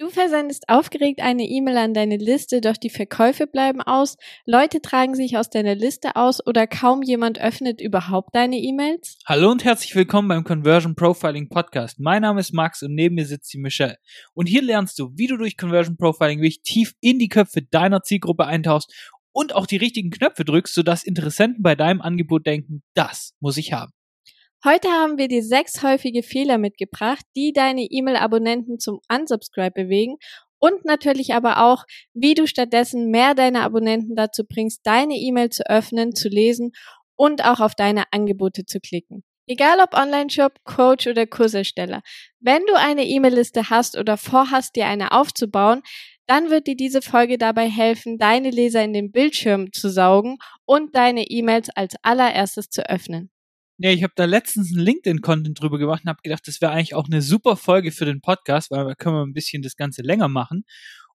Du versendest aufgeregt eine E-Mail an deine Liste, doch die Verkäufe bleiben aus, Leute tragen sich aus deiner Liste aus oder kaum jemand öffnet überhaupt deine E-Mails? Hallo und herzlich willkommen beim Conversion Profiling Podcast. Mein Name ist Max und neben mir sitzt die Michelle. Und hier lernst du, wie du durch Conversion Profiling wirklich tief in die Köpfe deiner Zielgruppe eintauchst und auch die richtigen Knöpfe drückst, sodass Interessenten bei deinem Angebot denken, das muss ich haben. Heute haben wir dir sechs häufige Fehler mitgebracht, die deine E-Mail-Abonnenten zum Unsubscribe bewegen und natürlich aber auch, wie du stattdessen mehr deiner Abonnenten dazu bringst, deine E-Mail zu öffnen, zu lesen und auch auf deine Angebote zu klicken. Egal ob Online-Shop, Coach oder Kursersteller. Wenn du eine E-Mail-Liste hast oder vorhast, dir eine aufzubauen, dann wird dir diese Folge dabei helfen, deine Leser in den Bildschirm zu saugen und deine E-Mails als allererstes zu öffnen. Ja, ich habe da letztens einen LinkedIn-Content drüber gemacht und habe gedacht, das wäre eigentlich auch eine super Folge für den Podcast, weil da können wir ein bisschen das Ganze länger machen.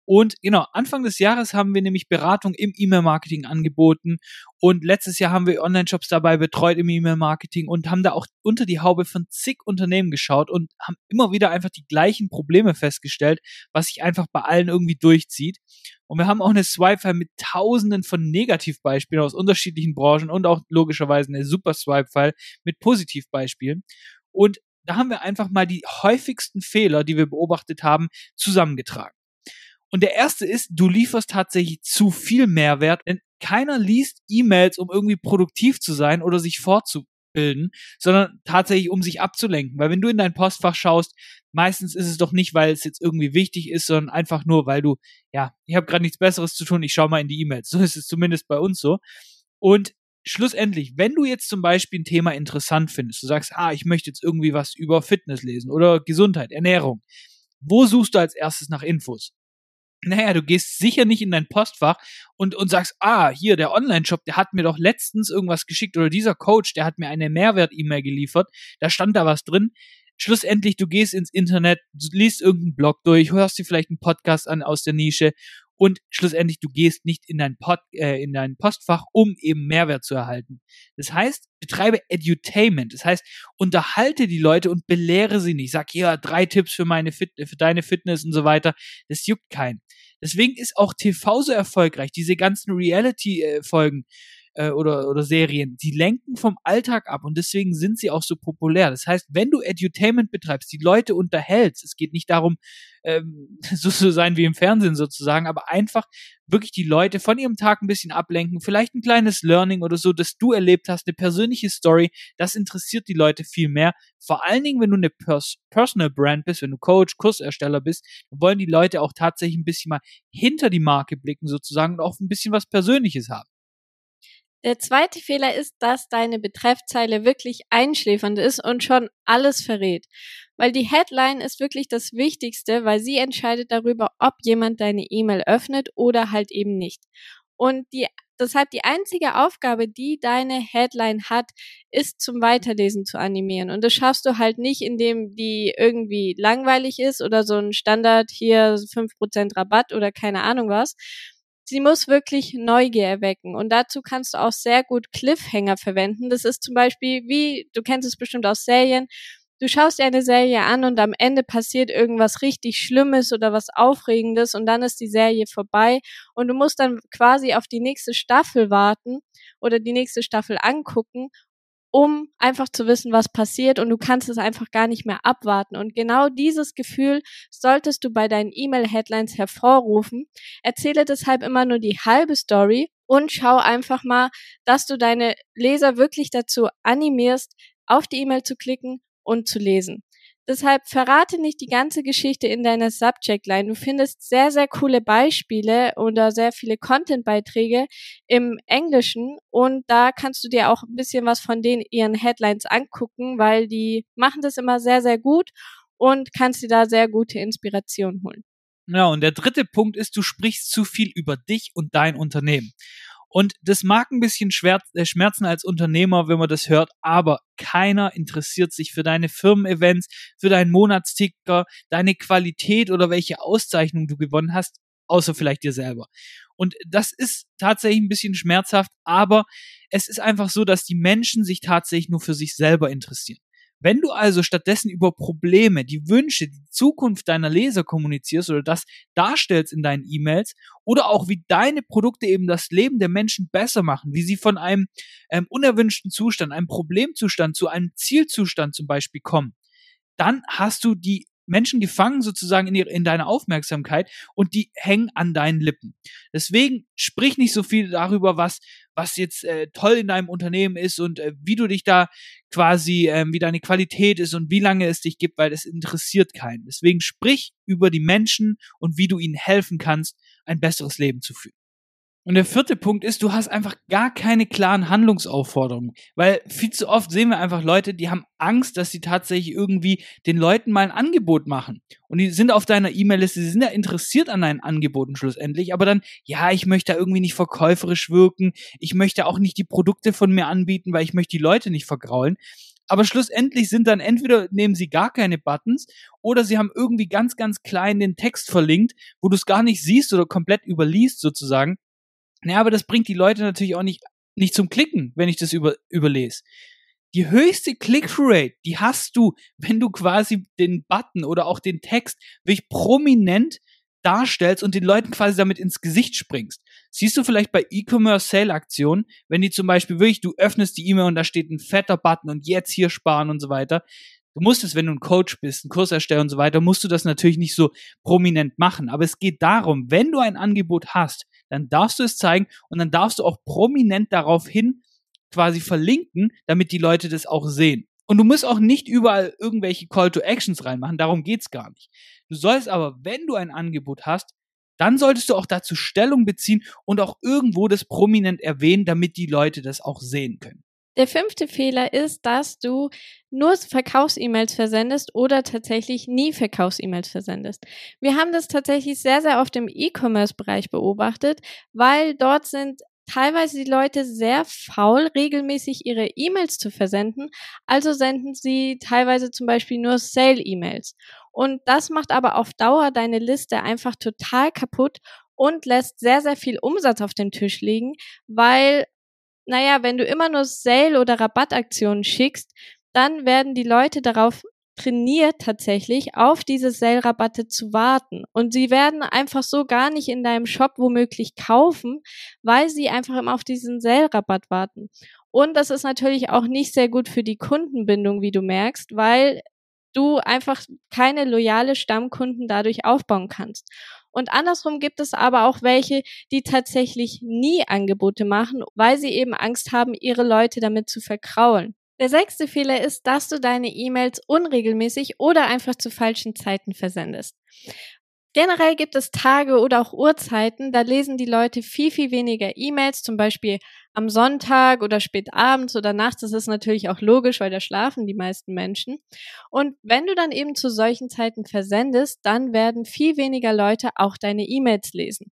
Und genau, Anfang des Jahres haben wir nämlich Beratung im E-Mail-Marketing angeboten und letztes Jahr haben wir Online-Shops dabei betreut im E-Mail-Marketing und haben da auch unter die Haube von zig Unternehmen geschaut und haben immer wieder einfach die gleichen Probleme festgestellt, was sich einfach bei allen irgendwie durchzieht. Und wir haben auch eine Swipe-File mit tausenden von Negativbeispielen aus unterschiedlichen Branchen und auch logischerweise eine super Swipe-File mit Positivbeispielen. Und da haben wir einfach mal die häufigsten Fehler, die wir beobachtet haben, zusammengetragen. Und der erste ist, du lieferst tatsächlich zu viel Mehrwert, denn keiner liest E-Mails, um irgendwie produktiv zu sein oder sich fortzubilden, sondern tatsächlich, um sich abzulenken. Weil wenn du in dein Postfach schaust, meistens ist es doch nicht, weil es jetzt irgendwie wichtig ist, sondern einfach nur, weil du, ja, ich habe gerade nichts Besseres zu tun, ich schau mal in die E-Mails. So ist es zumindest bei uns so. Und schlussendlich, wenn du jetzt zum Beispiel ein Thema interessant findest, du sagst, ah, ich möchte jetzt irgendwie was über Fitness lesen oder Gesundheit, Ernährung, wo suchst du als erstes nach Infos? Naja, du gehst sicher nicht in dein Postfach und, und sagst, ah, hier, der Online-Shop, der hat mir doch letztens irgendwas geschickt oder dieser Coach, der hat mir eine Mehrwert-E-Mail geliefert, da stand da was drin. Schlussendlich, du gehst ins Internet, liest irgendeinen Blog durch, hörst dir vielleicht einen Podcast an aus der Nische und schlussendlich du gehst nicht in dein, Pod, äh, in dein Postfach, um eben Mehrwert zu erhalten. Das heißt, betreibe Edutainment. Das heißt, unterhalte die Leute und belehre sie nicht. Sag hier drei Tipps für meine Fit für deine Fitness und so weiter. Das juckt keinen. Deswegen ist auch TV so erfolgreich. Diese ganzen Reality-Folgen äh, oder, oder Serien, die lenken vom Alltag ab und deswegen sind sie auch so populär. Das heißt, wenn du Edutainment betreibst, die Leute unterhältst, es geht nicht darum, ähm, so zu sein wie im Fernsehen sozusagen, aber einfach wirklich die Leute von ihrem Tag ein bisschen ablenken, vielleicht ein kleines Learning oder so, das du erlebt hast, eine persönliche Story, das interessiert die Leute viel mehr. Vor allen Dingen, wenn du eine Pers Personal Brand bist, wenn du Coach, Kursersteller bist, wollen die Leute auch tatsächlich ein bisschen mal hinter die Marke blicken sozusagen und auch ein bisschen was Persönliches haben. Der zweite Fehler ist, dass deine Betreffzeile wirklich einschläfernd ist und schon alles verrät. Weil die Headline ist wirklich das Wichtigste, weil sie entscheidet darüber, ob jemand deine E-Mail öffnet oder halt eben nicht. Und die, deshalb die einzige Aufgabe, die deine Headline hat, ist zum Weiterlesen zu animieren. Und das schaffst du halt nicht, indem die irgendwie langweilig ist oder so ein Standard hier 5% Rabatt oder keine Ahnung was, sie muss wirklich Neugier erwecken. Und dazu kannst du auch sehr gut Cliffhanger verwenden. Das ist zum Beispiel wie, du kennst es bestimmt aus Serien, du schaust dir eine Serie an und am Ende passiert irgendwas richtig Schlimmes oder was Aufregendes und dann ist die Serie vorbei und du musst dann quasi auf die nächste Staffel warten oder die nächste Staffel angucken um einfach zu wissen, was passiert und du kannst es einfach gar nicht mehr abwarten. Und genau dieses Gefühl solltest du bei deinen E-Mail-Headlines hervorrufen. Erzähle deshalb immer nur die halbe Story und schau einfach mal, dass du deine Leser wirklich dazu animierst, auf die E-Mail zu klicken und zu lesen. Deshalb verrate nicht die ganze Geschichte in deiner Subject Line. Du findest sehr, sehr coole Beispiele oder sehr viele Content-Beiträge im Englischen und da kannst du dir auch ein bisschen was von den ihren Headlines angucken, weil die machen das immer sehr, sehr gut und kannst dir da sehr gute Inspiration holen. Ja, und der dritte Punkt ist, du sprichst zu viel über dich und dein Unternehmen. Und das mag ein bisschen äh, schmerzen als Unternehmer, wenn man das hört, aber keiner interessiert sich für deine Firmen-Events, für deinen Monatsticker, deine Qualität oder welche Auszeichnung du gewonnen hast, außer vielleicht dir selber. Und das ist tatsächlich ein bisschen schmerzhaft, aber es ist einfach so, dass die Menschen sich tatsächlich nur für sich selber interessieren. Wenn du also stattdessen über Probleme, die Wünsche, die Zukunft deiner Leser kommunizierst oder das darstellst in deinen E-Mails oder auch wie deine Produkte eben das Leben der Menschen besser machen, wie sie von einem ähm, unerwünschten Zustand, einem Problemzustand zu einem Zielzustand zum Beispiel kommen, dann hast du die Menschen gefangen sozusagen in, ihre, in deiner Aufmerksamkeit und die hängen an deinen Lippen. Deswegen sprich nicht so viel darüber, was, was jetzt äh, toll in deinem Unternehmen ist und äh, wie du dich da quasi, äh, wie deine Qualität ist und wie lange es dich gibt, weil das interessiert keinen. Deswegen sprich über die Menschen und wie du ihnen helfen kannst, ein besseres Leben zu führen. Und der vierte Punkt ist, du hast einfach gar keine klaren Handlungsaufforderungen. Weil viel zu oft sehen wir einfach Leute, die haben Angst, dass sie tatsächlich irgendwie den Leuten mal ein Angebot machen. Und die sind auf deiner E-Mail-Liste, sie sind ja interessiert an deinen Angeboten schlussendlich, aber dann, ja, ich möchte da irgendwie nicht verkäuferisch wirken, ich möchte auch nicht die Produkte von mir anbieten, weil ich möchte die Leute nicht vergraulen. Aber schlussendlich sind dann entweder nehmen sie gar keine Buttons oder sie haben irgendwie ganz, ganz klein den Text verlinkt, wo du es gar nicht siehst oder komplett überliest sozusagen. Naja, aber das bringt die Leute natürlich auch nicht, nicht zum Klicken, wenn ich das über, überlese. Die höchste Click-Through-Rate, die hast du, wenn du quasi den Button oder auch den Text wirklich prominent darstellst und den Leuten quasi damit ins Gesicht springst. Siehst du vielleicht bei E-Commerce-Sale-Aktionen, wenn die zum Beispiel wirklich, du öffnest die E-Mail und da steht ein fetter Button und jetzt hier sparen und so weiter. Du musst es, wenn du ein Coach bist, ein Kursersteller und so weiter, musst du das natürlich nicht so prominent machen. Aber es geht darum, wenn du ein Angebot hast, dann darfst du es zeigen und dann darfst du auch prominent darauf hin quasi verlinken, damit die Leute das auch sehen. Und du musst auch nicht überall irgendwelche Call to Actions reinmachen, darum geht's gar nicht. Du sollst aber, wenn du ein Angebot hast, dann solltest du auch dazu Stellung beziehen und auch irgendwo das prominent erwähnen, damit die Leute das auch sehen können. Der fünfte Fehler ist, dass du nur Verkaufs-E-Mails versendest oder tatsächlich nie Verkaufs-E-Mails versendest. Wir haben das tatsächlich sehr, sehr oft im E-Commerce-Bereich beobachtet, weil dort sind teilweise die Leute sehr faul, regelmäßig ihre E-Mails zu versenden. Also senden sie teilweise zum Beispiel nur Sale-E-Mails. Und das macht aber auf Dauer deine Liste einfach total kaputt und lässt sehr, sehr viel Umsatz auf dem Tisch liegen, weil naja, wenn du immer nur Sale- oder Rabattaktionen schickst, dann werden die Leute darauf trainiert tatsächlich auf diese Sale-Rabatte zu warten. Und sie werden einfach so gar nicht in deinem Shop womöglich kaufen, weil sie einfach immer auf diesen Sale-Rabatt warten. Und das ist natürlich auch nicht sehr gut für die Kundenbindung, wie du merkst, weil du einfach keine loyale Stammkunden dadurch aufbauen kannst. Und andersrum gibt es aber auch welche, die tatsächlich nie Angebote machen, weil sie eben Angst haben, ihre Leute damit zu verkraulen. Der sechste Fehler ist, dass du deine E-Mails unregelmäßig oder einfach zu falschen Zeiten versendest. Generell gibt es Tage oder auch Uhrzeiten, da lesen die Leute viel, viel weniger E-Mails, zum Beispiel am Sonntag oder spät abends oder nachts. Das ist natürlich auch logisch, weil da schlafen die meisten Menschen. Und wenn du dann eben zu solchen Zeiten versendest, dann werden viel weniger Leute auch deine E-Mails lesen.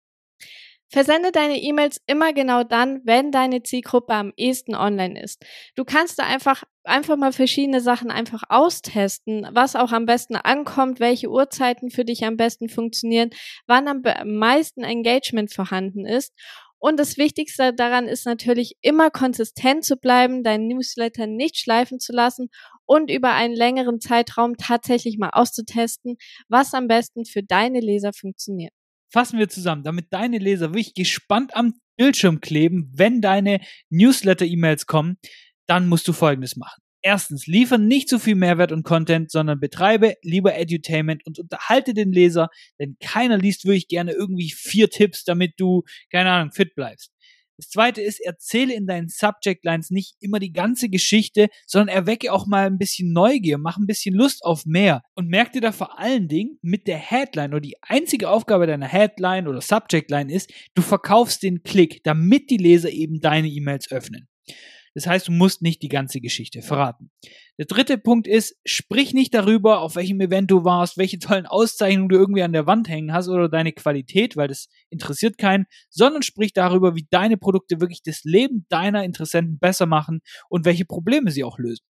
Versende deine E-Mails immer genau dann, wenn deine Zielgruppe am ehesten online ist. Du kannst da einfach, einfach mal verschiedene Sachen einfach austesten, was auch am besten ankommt, welche Uhrzeiten für dich am besten funktionieren, wann am meisten Engagement vorhanden ist. Und das Wichtigste daran ist natürlich immer konsistent zu bleiben, deinen Newsletter nicht schleifen zu lassen und über einen längeren Zeitraum tatsächlich mal auszutesten, was am besten für deine Leser funktioniert fassen wir zusammen, damit deine Leser wirklich gespannt am Bildschirm kleben, wenn deine Newsletter-E-Mails kommen, dann musst du Folgendes machen. Erstens, liefer nicht zu viel Mehrwert und Content, sondern betreibe lieber Edutainment und unterhalte den Leser, denn keiner liest wirklich gerne irgendwie vier Tipps, damit du, keine Ahnung, fit bleibst. Das zweite ist, erzähle in deinen Subject Lines nicht immer die ganze Geschichte, sondern erwecke auch mal ein bisschen Neugier, mach ein bisschen Lust auf mehr und merk dir da vor allen Dingen mit der Headline oder die einzige Aufgabe deiner Headline oder Subject Line ist, du verkaufst den Klick, damit die Leser eben deine E-Mails öffnen. Das heißt, du musst nicht die ganze Geschichte verraten. Der dritte Punkt ist, sprich nicht darüber, auf welchem Event du warst, welche tollen Auszeichnungen du irgendwie an der Wand hängen hast oder deine Qualität, weil das interessiert keinen, sondern sprich darüber, wie deine Produkte wirklich das Leben deiner Interessenten besser machen und welche Probleme sie auch lösen.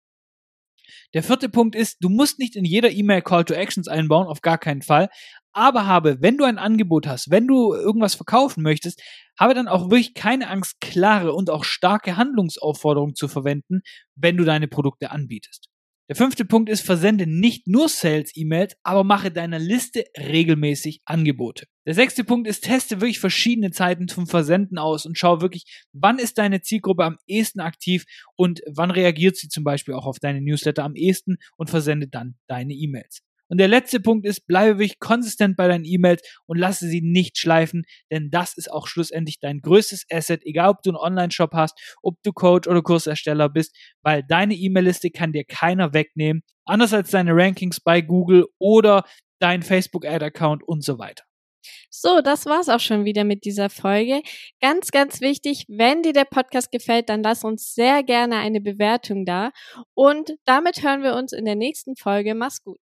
Der vierte Punkt ist, du musst nicht in jeder E-Mail Call to Actions einbauen, auf gar keinen Fall. Aber habe, wenn du ein Angebot hast, wenn du irgendwas verkaufen möchtest, habe dann auch wirklich keine Angst, klare und auch starke Handlungsaufforderungen zu verwenden, wenn du deine Produkte anbietest. Der fünfte Punkt ist, versende nicht nur Sales-E-Mails, aber mache deiner Liste regelmäßig Angebote. Der sechste Punkt ist, teste wirklich verschiedene Zeiten zum Versenden aus und schau wirklich, wann ist deine Zielgruppe am ehesten aktiv und wann reagiert sie zum Beispiel auch auf deine Newsletter am ehesten und versende dann deine E-Mails. Und der letzte Punkt ist, bleibe wirklich konsistent bei deinen E-Mails und lasse sie nicht schleifen, denn das ist auch schlussendlich dein größtes Asset, egal ob du einen Online-Shop hast, ob du Coach oder Kursersteller bist, weil deine E-Mail-Liste kann dir keiner wegnehmen, anders als deine Rankings bei Google oder dein Facebook-Ad-Account und so weiter. So, das war's auch schon wieder mit dieser Folge. Ganz, ganz wichtig, wenn dir der Podcast gefällt, dann lass uns sehr gerne eine Bewertung da. Und damit hören wir uns in der nächsten Folge. Mach's gut.